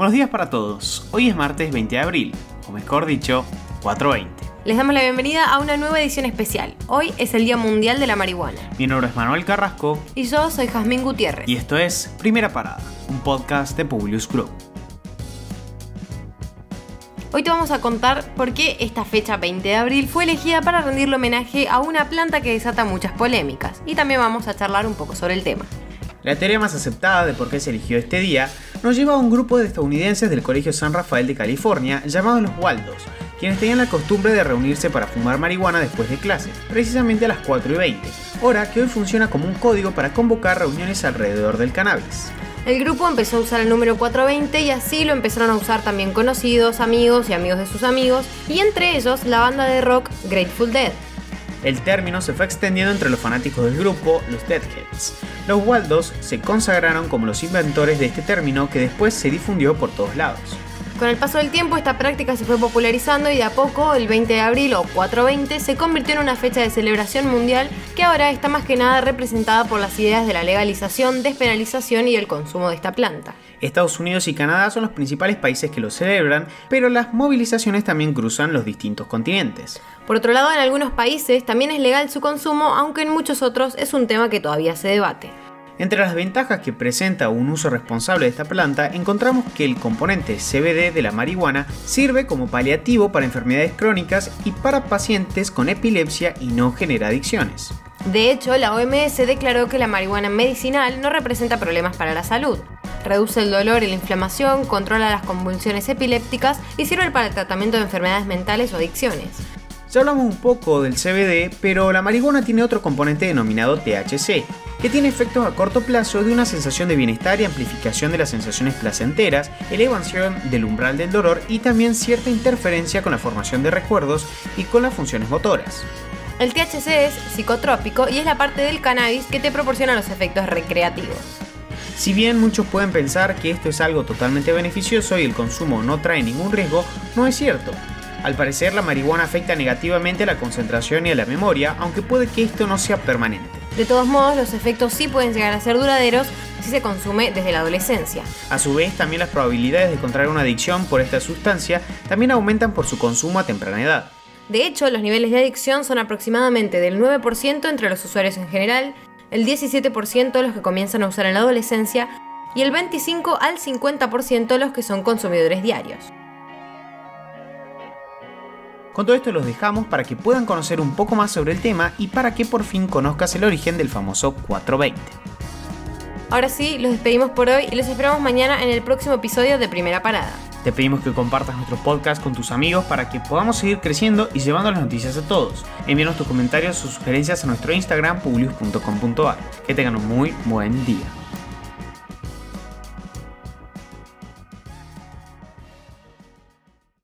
Buenos días para todos. Hoy es martes 20 de abril, o mejor dicho, 420. Les damos la bienvenida a una nueva edición especial. Hoy es el Día Mundial de la Marihuana. Mi nombre es Manuel Carrasco. Y yo soy Jazmín Gutiérrez. Y esto es Primera Parada, un podcast de Publius Group. Hoy te vamos a contar por qué esta fecha 20 de abril fue elegida para rendirle homenaje a una planta que desata muchas polémicas. Y también vamos a charlar un poco sobre el tema. La teoría más aceptada de por qué se eligió este día nos lleva a un grupo de estadounidenses del Colegio San Rafael de California llamados los Waldos, quienes tenían la costumbre de reunirse para fumar marihuana después de clases, precisamente a las 4 y 20, hora que hoy funciona como un código para convocar reuniones alrededor del cannabis. El grupo empezó a usar el número 420 y así lo empezaron a usar también conocidos, amigos y amigos de sus amigos, y entre ellos la banda de rock Grateful Dead. El término se fue extendiendo entre los fanáticos del grupo, los Deadheads. Los Waldos se consagraron como los inventores de este término que después se difundió por todos lados. Con el paso del tiempo esta práctica se fue popularizando y de a poco el 20 de abril o 420 se convirtió en una fecha de celebración mundial que ahora está más que nada representada por las ideas de la legalización, despenalización y el consumo de esta planta. Estados Unidos y Canadá son los principales países que lo celebran, pero las movilizaciones también cruzan los distintos continentes. Por otro lado, en algunos países también es legal su consumo, aunque en muchos otros es un tema que todavía se debate. Entre las ventajas que presenta un uso responsable de esta planta, encontramos que el componente CBD de la marihuana sirve como paliativo para enfermedades crónicas y para pacientes con epilepsia y no genera adicciones. De hecho, la OMS declaró que la marihuana medicinal no representa problemas para la salud. Reduce el dolor y la inflamación, controla las convulsiones epilépticas y sirve para el tratamiento de enfermedades mentales o adicciones. Ya hablamos un poco del CBD, pero la marihuana tiene otro componente denominado THC, que tiene efectos a corto plazo de una sensación de bienestar y amplificación de las sensaciones placenteras, elevación del umbral del dolor y también cierta interferencia con la formación de recuerdos y con las funciones motoras. El THC es psicotrópico y es la parte del cannabis que te proporciona los efectos recreativos. Si bien muchos pueden pensar que esto es algo totalmente beneficioso y el consumo no trae ningún riesgo, no es cierto. Al parecer la marihuana afecta negativamente a la concentración y a la memoria, aunque puede que esto no sea permanente. De todos modos, los efectos sí pueden llegar a ser duraderos si se consume desde la adolescencia. A su vez, también las probabilidades de contraer una adicción por esta sustancia también aumentan por su consumo a temprana edad. De hecho, los niveles de adicción son aproximadamente del 9% entre los usuarios en general, el 17% los que comienzan a usar en la adolescencia y el 25 al 50% los que son consumidores diarios. Con todo esto los dejamos para que puedan conocer un poco más sobre el tema y para que por fin conozcas el origen del famoso 420. Ahora sí, los despedimos por hoy y los esperamos mañana en el próximo episodio de Primera Parada. Te pedimos que compartas nuestro podcast con tus amigos para que podamos seguir creciendo y llevando las noticias a todos. Envíanos tus comentarios o sugerencias a nuestro Instagram publius.com.ar. Que tengan un muy buen día.